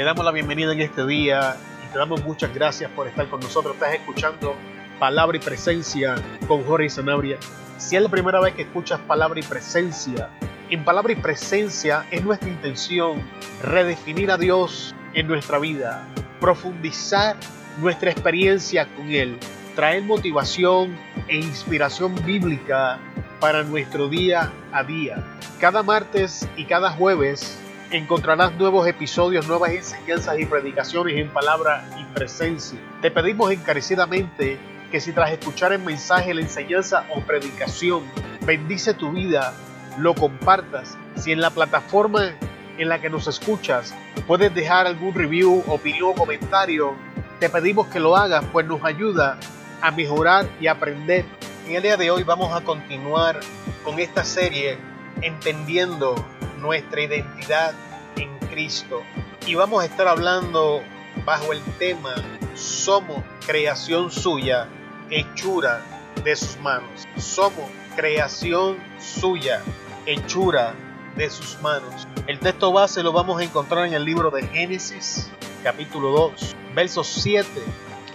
Te damos la bienvenida en este día y te damos muchas gracias por estar con nosotros. Estás escuchando Palabra y Presencia con Jorge Sanabria. Si es la primera vez que escuchas Palabra y Presencia, en Palabra y Presencia es nuestra intención redefinir a Dios en nuestra vida, profundizar nuestra experiencia con Él, traer motivación e inspiración bíblica para nuestro día a día. Cada martes y cada jueves encontrarás nuevos episodios, nuevas enseñanzas y predicaciones en palabra y presencia. Te pedimos encarecidamente que si tras escuchar el mensaje, la enseñanza o predicación bendice tu vida, lo compartas. Si en la plataforma en la que nos escuchas puedes dejar algún review, opinión o comentario, te pedimos que lo hagas, pues nos ayuda a mejorar y aprender. En el día de hoy vamos a continuar con esta serie entendiendo nuestra identidad en Cristo. Y vamos a estar hablando bajo el tema Somos creación suya, hechura de sus manos. Somos creación suya, hechura de sus manos. El texto base lo vamos a encontrar en el libro de Génesis, capítulo 2, verso 7.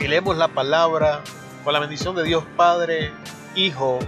Y leemos la palabra con la bendición de Dios Padre, Hijo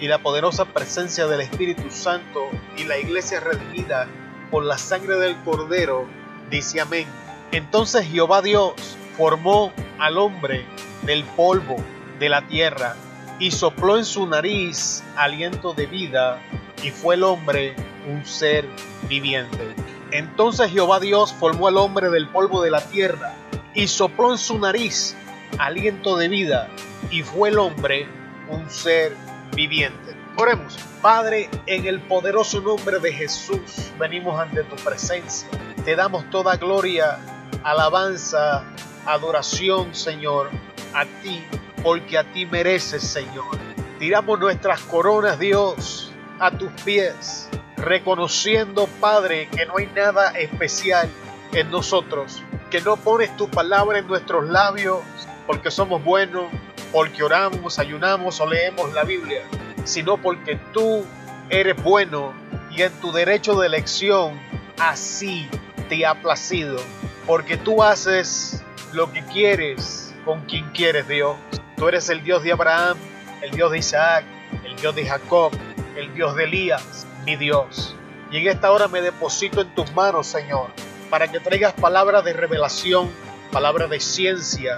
y la poderosa presencia del Espíritu Santo y la iglesia redimida por la sangre del Cordero, dice amén. Entonces Jehová Dios formó al hombre del polvo de la tierra y sopló en su nariz aliento de vida y fue el hombre un ser viviente. Entonces Jehová Dios formó al hombre del polvo de la tierra y sopló en su nariz aliento de vida y fue el hombre un ser viviente. Oremos, Padre, en el poderoso nombre de Jesús venimos ante tu presencia. Te damos toda gloria, alabanza, adoración, Señor, a ti, porque a ti mereces, Señor. Tiramos nuestras coronas, Dios, a tus pies, reconociendo, Padre, que no hay nada especial en nosotros, que no pones tu palabra en nuestros labios porque somos buenos, porque oramos, ayunamos o leemos la Biblia, sino porque tú eres bueno y en tu derecho de elección así te ha placido, porque tú haces lo que quieres con quien quieres, Dios. Tú eres el Dios de Abraham, el Dios de Isaac, el Dios de Jacob, el Dios de Elías, mi Dios. Y en esta hora me deposito en tus manos, Señor, para que traigas palabras de revelación, palabras de ciencia,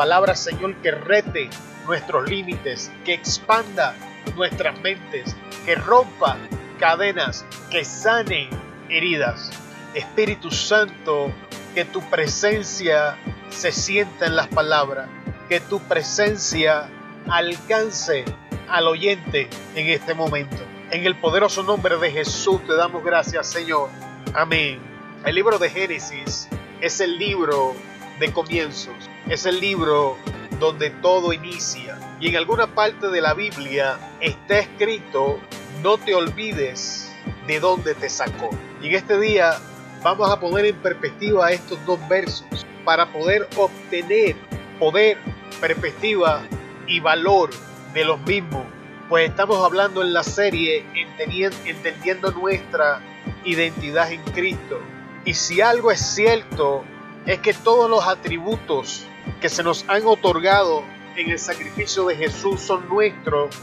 palabras, Señor, que rete nuestros límites, que expanda nuestras mentes, que rompa cadenas, que sane heridas. Espíritu Santo, que tu presencia se sienta en las palabras, que tu presencia alcance al oyente en este momento. En el poderoso nombre de Jesús te damos gracias, Señor. Amén. El libro de Génesis es el libro de comienzos, es el libro donde todo inicia. Y en alguna parte de la Biblia está escrito, no te olvides de dónde te sacó. Y en este día vamos a poner en perspectiva estos dos versos para poder obtener poder, perspectiva y valor de los mismos. Pues estamos hablando en la serie entendiendo nuestra identidad en Cristo. Y si algo es cierto, es que todos los atributos que se nos han otorgado en el sacrificio de Jesús son nuestros,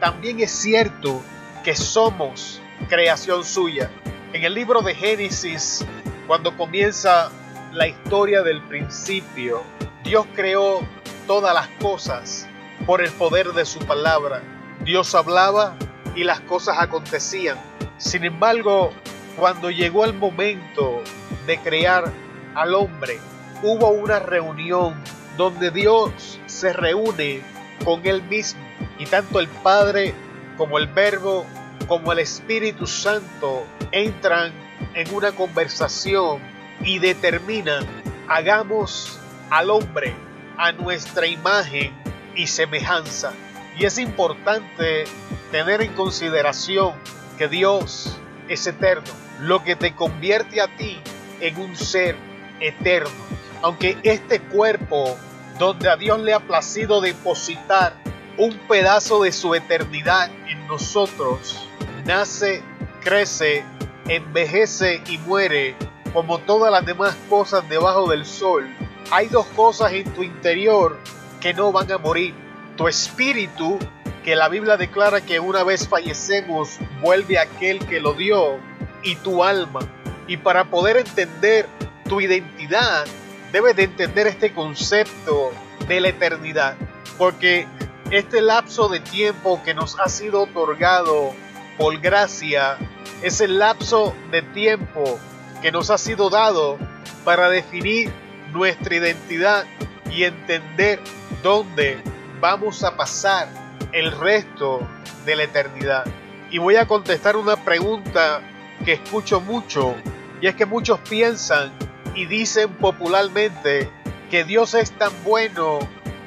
también es cierto que somos creación suya. En el libro de Génesis, cuando comienza la historia del principio, Dios creó todas las cosas por el poder de su palabra. Dios hablaba y las cosas acontecían. Sin embargo, cuando llegó el momento de crear al hombre, hubo una reunión donde Dios se reúne con Él mismo y tanto el Padre como el Verbo como el Espíritu Santo entran en una conversación y determinan, hagamos al hombre a nuestra imagen y semejanza. Y es importante tener en consideración que Dios es eterno, lo que te convierte a ti en un ser eterno aunque este cuerpo donde a Dios le ha placido depositar un pedazo de su eternidad en nosotros, nace, crece, envejece y muere como todas las demás cosas debajo del sol, hay dos cosas en tu interior que no van a morir. Tu espíritu, que la Biblia declara que una vez fallecemos vuelve aquel que lo dio, y tu alma. Y para poder entender tu identidad, debes de entender este concepto de la eternidad. Porque este lapso de tiempo que nos ha sido otorgado por gracia es el lapso de tiempo que nos ha sido dado para definir nuestra identidad y entender dónde vamos a pasar el resto de la eternidad. Y voy a contestar una pregunta que escucho mucho y es que muchos piensan y dicen popularmente que Dios es tan bueno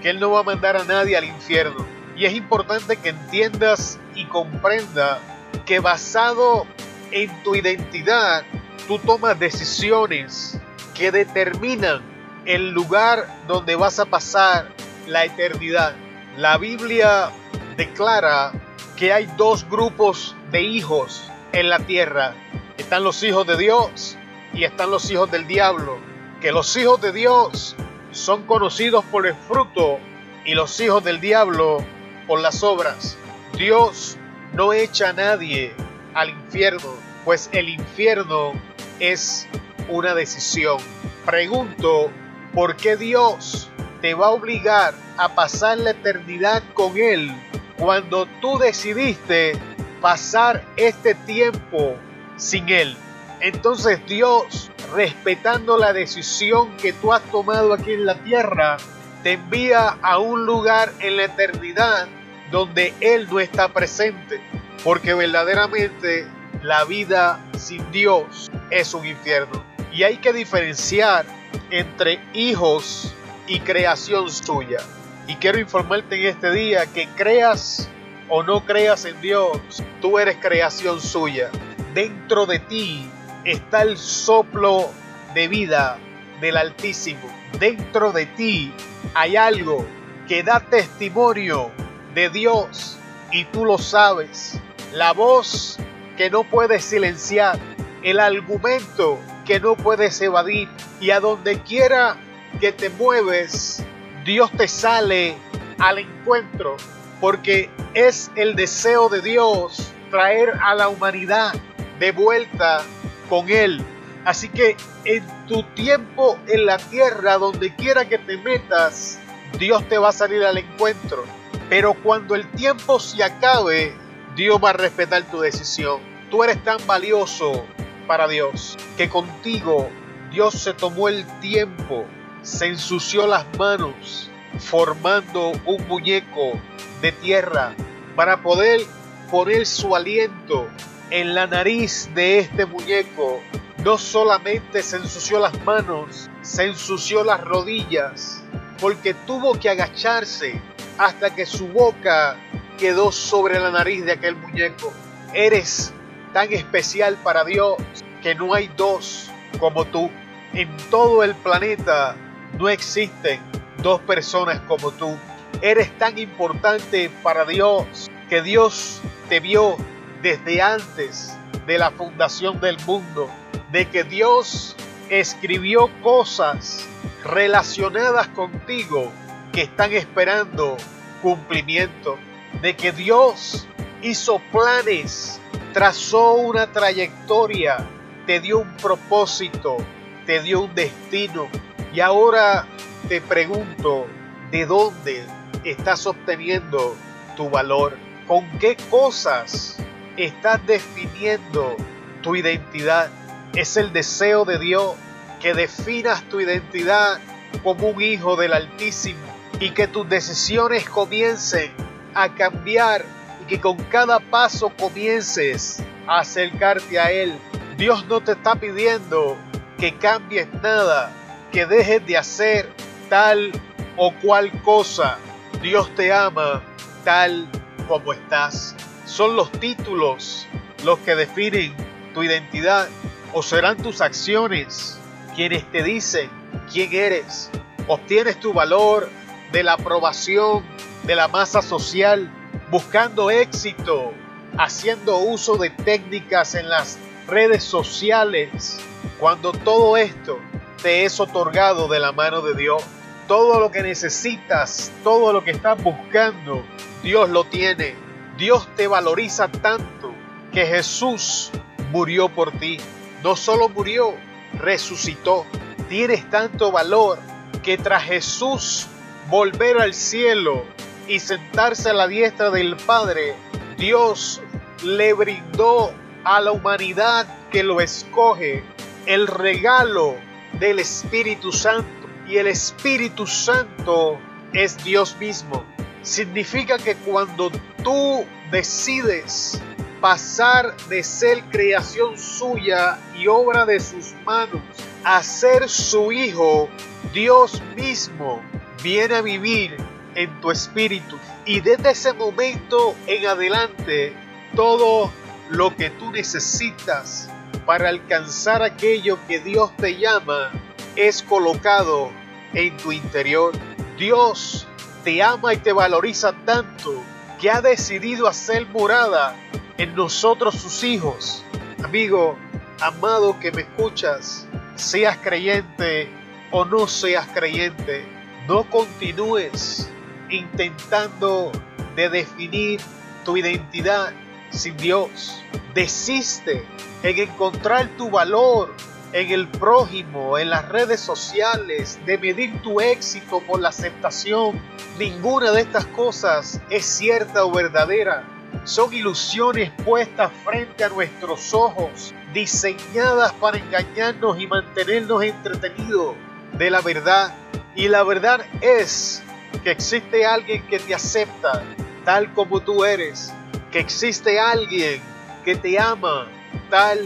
que Él no va a mandar a nadie al infierno. Y es importante que entiendas y comprenda que basado en tu identidad tú tomas decisiones que determinan el lugar donde vas a pasar la eternidad. La Biblia declara que hay dos grupos de hijos en la tierra. Están los hijos de Dios y están los hijos del diablo. Que los hijos de Dios son conocidos por el fruto y los hijos del diablo por las obras. Dios no echa a nadie al infierno, pues el infierno es una decisión. Pregunto, ¿por qué Dios te va a obligar a pasar la eternidad con Él cuando tú decidiste pasar este tiempo sin Él? Entonces Dios, respetando la decisión que tú has tomado aquí en la tierra, te envía a un lugar en la eternidad donde Él no está presente. Porque verdaderamente la vida sin Dios es un infierno. Y hay que diferenciar entre hijos y creación suya. Y quiero informarte en este día que creas o no creas en Dios, tú eres creación suya. Dentro de ti está el soplo de vida del Altísimo. Dentro de ti hay algo que da testimonio de Dios y tú lo sabes. La voz que no puedes silenciar, el argumento que no puedes evadir y a donde quiera que te mueves, Dios te sale al encuentro porque es el deseo de Dios traer a la humanidad de vuelta con Él. Así que en tu tiempo en la tierra, donde quiera que te metas, Dios te va a salir al encuentro. Pero cuando el tiempo se acabe, Dios va a respetar tu decisión. Tú eres tan valioso para Dios que contigo Dios se tomó el tiempo, se ensució las manos formando un muñeco de tierra para poder poner su aliento en la nariz de este muñeco. No solamente se ensució las manos, se ensució las rodillas, porque tuvo que agacharse hasta que su boca quedó sobre la nariz de aquel muñeco. Eres tan especial para Dios que no hay dos como tú. En todo el planeta no existen dos personas como tú. Eres tan importante para Dios que Dios te vio desde antes de la fundación del mundo, de que Dios escribió cosas relacionadas contigo que están esperando cumplimiento de que Dios hizo planes, trazó una trayectoria, te dio un propósito, te dio un destino. Y ahora te pregunto, ¿de dónde estás obteniendo tu valor? ¿Con qué cosas estás definiendo tu identidad? Es el deseo de Dios que definas tu identidad como un hijo del Altísimo y que tus decisiones comiencen a cambiar y que con cada paso comiences a acercarte a Él. Dios no te está pidiendo que cambies nada, que dejes de hacer tal o cual cosa. Dios te ama tal como estás. Son los títulos los que definen tu identidad o serán tus acciones quienes te dicen quién eres. Obtienes tu valor de la aprobación de la masa social, buscando éxito, haciendo uso de técnicas en las redes sociales, cuando todo esto te es otorgado de la mano de Dios. Todo lo que necesitas, todo lo que estás buscando, Dios lo tiene. Dios te valoriza tanto que Jesús murió por ti. No solo murió, resucitó. Tienes tanto valor que tras Jesús volver al cielo y sentarse a la diestra del Padre, Dios le brindó a la humanidad que lo escoge el regalo del Espíritu Santo. Y el Espíritu Santo es Dios mismo. Significa que cuando tú decides pasar de ser creación suya y obra de sus manos a ser su hijo, Dios mismo viene a vivir en tu espíritu. Y desde ese momento en adelante, todo lo que tú necesitas para alcanzar aquello que Dios te llama es colocado en tu interior. Dios te ama y te valoriza tanto que ha decidido hacer morada en nosotros sus hijos. Amigo, amado que me escuchas, seas creyente o no seas creyente, no continúes intentando de definir tu identidad sin Dios. Desiste en encontrar tu valor en el prójimo, en las redes sociales, de medir tu éxito por la aceptación. Ninguna de estas cosas es cierta o verdadera. Son ilusiones puestas frente a nuestros ojos, diseñadas para engañarnos y mantenernos entretenidos de la verdad. Y la verdad es que existe alguien que te acepta tal como tú eres, que existe alguien que te ama tal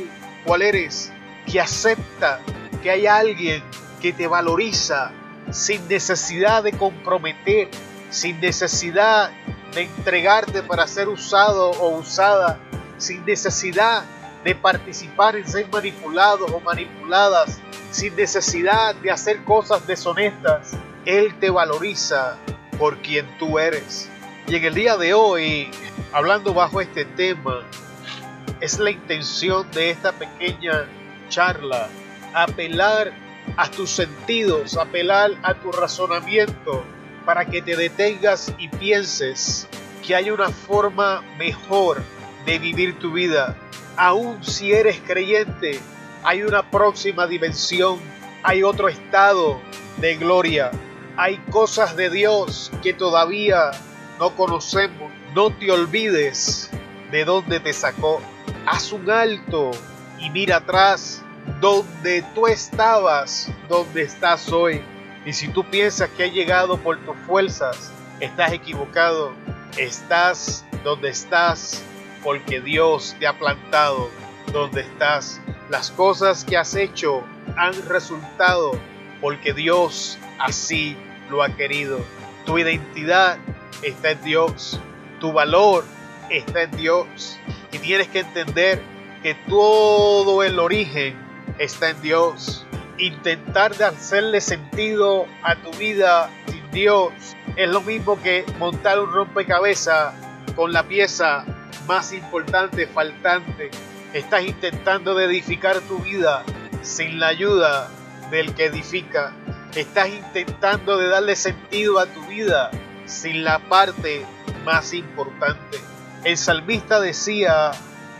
cual eres, que acepta que hay alguien que te valoriza sin necesidad de comprometer, sin necesidad de entregarte para ser usado o usada, sin necesidad de participar en ser manipulados o manipuladas, sin necesidad de hacer cosas deshonestas. Él te valoriza por quien tú eres. Y en el día de hoy, hablando bajo este tema, es la intención de esta pequeña apelar a tus sentidos, apelar a tu razonamiento para que te detengas y pienses que hay una forma mejor de vivir tu vida. Aún si eres creyente, hay una próxima dimensión, hay otro estado de gloria, hay cosas de Dios que todavía no conocemos. No te olvides de dónde te sacó. Haz un alto y mira atrás donde tú estabas, donde estás hoy. Y si tú piensas que has llegado por tus fuerzas, estás equivocado. Estás donde estás porque Dios te ha plantado donde estás. Las cosas que has hecho han resultado porque Dios así lo ha querido. Tu identidad está en Dios. Tu valor está en Dios. Y tienes que entender que todo el origen está en Dios. Intentar de hacerle sentido a tu vida sin Dios es lo mismo que montar un rompecabezas con la pieza más importante faltante. Estás intentando de edificar tu vida sin la ayuda del que edifica. Estás intentando de darle sentido a tu vida sin la parte más importante. El salmista decía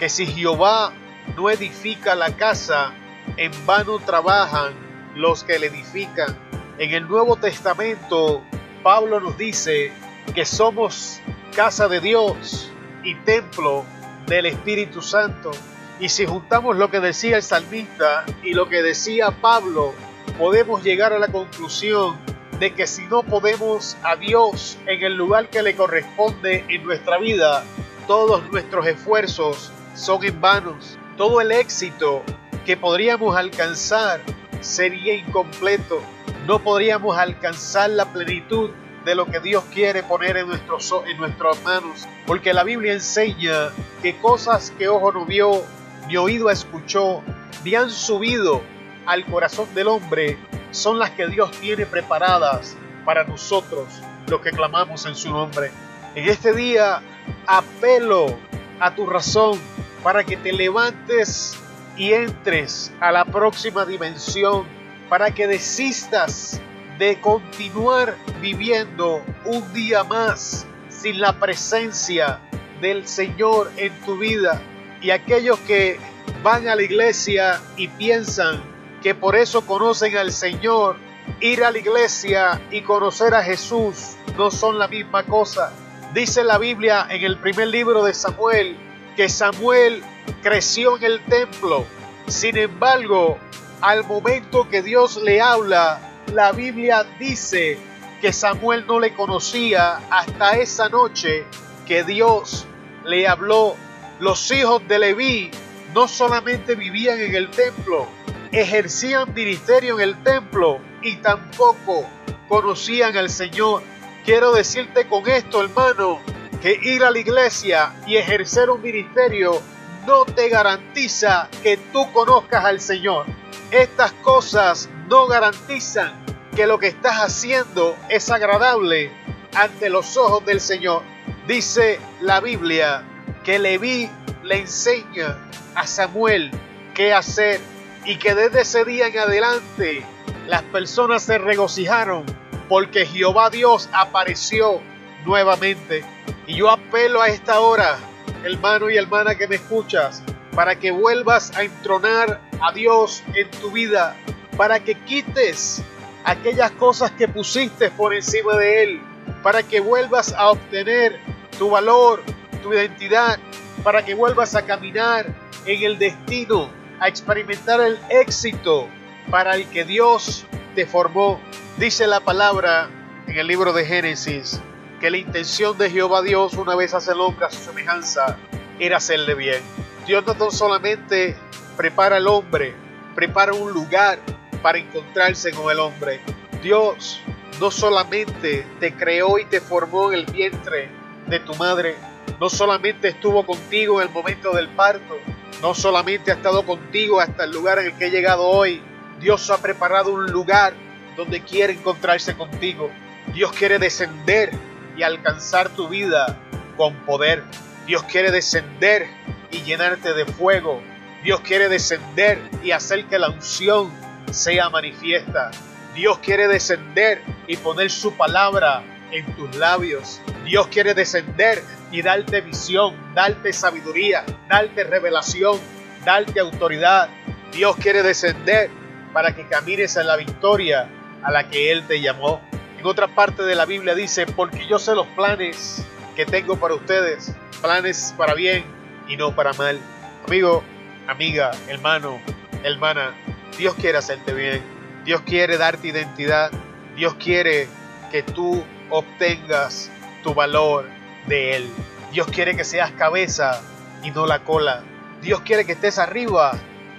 que si Jehová no edifica la casa, en vano trabajan los que le edifican. En el Nuevo Testamento, Pablo nos dice que somos casa de Dios y templo del Espíritu Santo. Y si juntamos lo que decía el salmista y lo que decía Pablo, podemos llegar a la conclusión de que si no podemos a Dios en el lugar que le corresponde en nuestra vida, todos nuestros esfuerzos son en vanos. Todo el éxito que podríamos alcanzar sería incompleto. No podríamos alcanzar la plenitud de lo que Dios quiere poner en, nuestros, en nuestras manos. Porque la Biblia enseña que cosas que ojo no vio, ni oído escuchó, ni han subido al corazón del hombre, son las que Dios tiene preparadas para nosotros, los que clamamos en su nombre. En este día apelo a tu razón para que te levantes y entres a la próxima dimensión, para que desistas de continuar viviendo un día más sin la presencia del Señor en tu vida. Y aquellos que van a la iglesia y piensan que por eso conocen al Señor, ir a la iglesia y conocer a Jesús no son la misma cosa. Dice la Biblia en el primer libro de Samuel que Samuel creció en el templo. Sin embargo, al momento que Dios le habla, la Biblia dice que Samuel no le conocía hasta esa noche que Dios le habló. Los hijos de Leví no solamente vivían en el templo, ejercían ministerio en el templo y tampoco conocían al Señor. Quiero decirte con esto, hermano, que ir a la iglesia y ejercer un ministerio no te garantiza que tú conozcas al Señor. Estas cosas no garantizan que lo que estás haciendo es agradable ante los ojos del Señor. Dice la Biblia que Leví le enseña a Samuel qué hacer y que desde ese día en adelante las personas se regocijaron porque Jehová Dios apareció nuevamente. Y yo apelo a esta hora, hermano y hermana que me escuchas, para que vuelvas a entronar a Dios en tu vida, para que quites aquellas cosas que pusiste por encima de Él, para que vuelvas a obtener tu valor, tu identidad, para que vuelvas a caminar en el destino, a experimentar el éxito para el que Dios te formó. Dice la palabra en el libro de Génesis que la intención de Jehová Dios una vez hace el hombre a su semejanza era hacerle bien. Dios no solamente prepara al hombre, prepara un lugar para encontrarse con el hombre. Dios no solamente te creó y te formó en el vientre de tu madre, no solamente estuvo contigo en el momento del parto, no solamente ha estado contigo hasta el lugar en el que he llegado hoy, Dios ha preparado un lugar donde quiere encontrarse contigo. Dios quiere descender y alcanzar tu vida con poder. Dios quiere descender y llenarte de fuego. Dios quiere descender y hacer que la unción sea manifiesta. Dios quiere descender y poner su palabra en tus labios. Dios quiere descender y darte visión, darte sabiduría, darte revelación, darte autoridad. Dios quiere descender para que camines en la victoria a la que Él te llamó. En otra parte de la Biblia dice, porque yo sé los planes que tengo para ustedes, planes para bien y no para mal. Amigo, amiga, hermano, hermana, Dios quiere hacerte bien. Dios quiere darte identidad. Dios quiere que tú obtengas tu valor de Él. Dios quiere que seas cabeza y no la cola. Dios quiere que estés arriba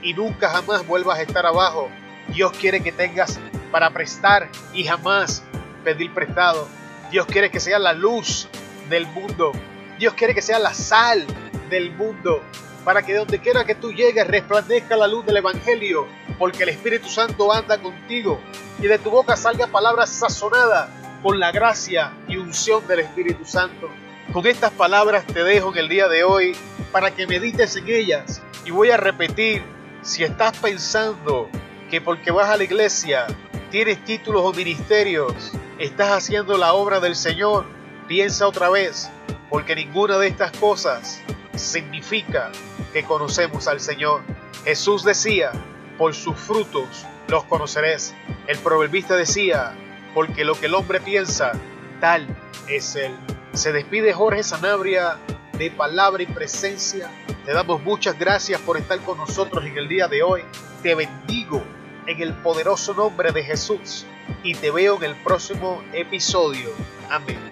y nunca jamás vuelvas a estar abajo. Dios quiere que tengas para prestar y jamás pedir prestado. Dios quiere que seas la luz del mundo. Dios quiere que seas la sal del mundo. Para que donde quiera que tú llegues resplandezca la luz del Evangelio. Porque el Espíritu Santo anda contigo. Y de tu boca salga palabras sazonadas con la gracia y unción del Espíritu Santo. Con estas palabras te dejo en el día de hoy para que medites en ellas. Y voy a repetir, si estás pensando que porque vas a la iglesia tienes títulos o ministerios, estás haciendo la obra del Señor, piensa otra vez, porque ninguna de estas cosas significa que conocemos al Señor. Jesús decía, por sus frutos los conoceréis. El proverbista decía, porque lo que el hombre piensa, tal es él. Se despide Jorge Sanabria de palabra y presencia. Te damos muchas gracias por estar con nosotros en el día de hoy. Te bendigo en el poderoso nombre de Jesús y te veo en el próximo episodio. Amén.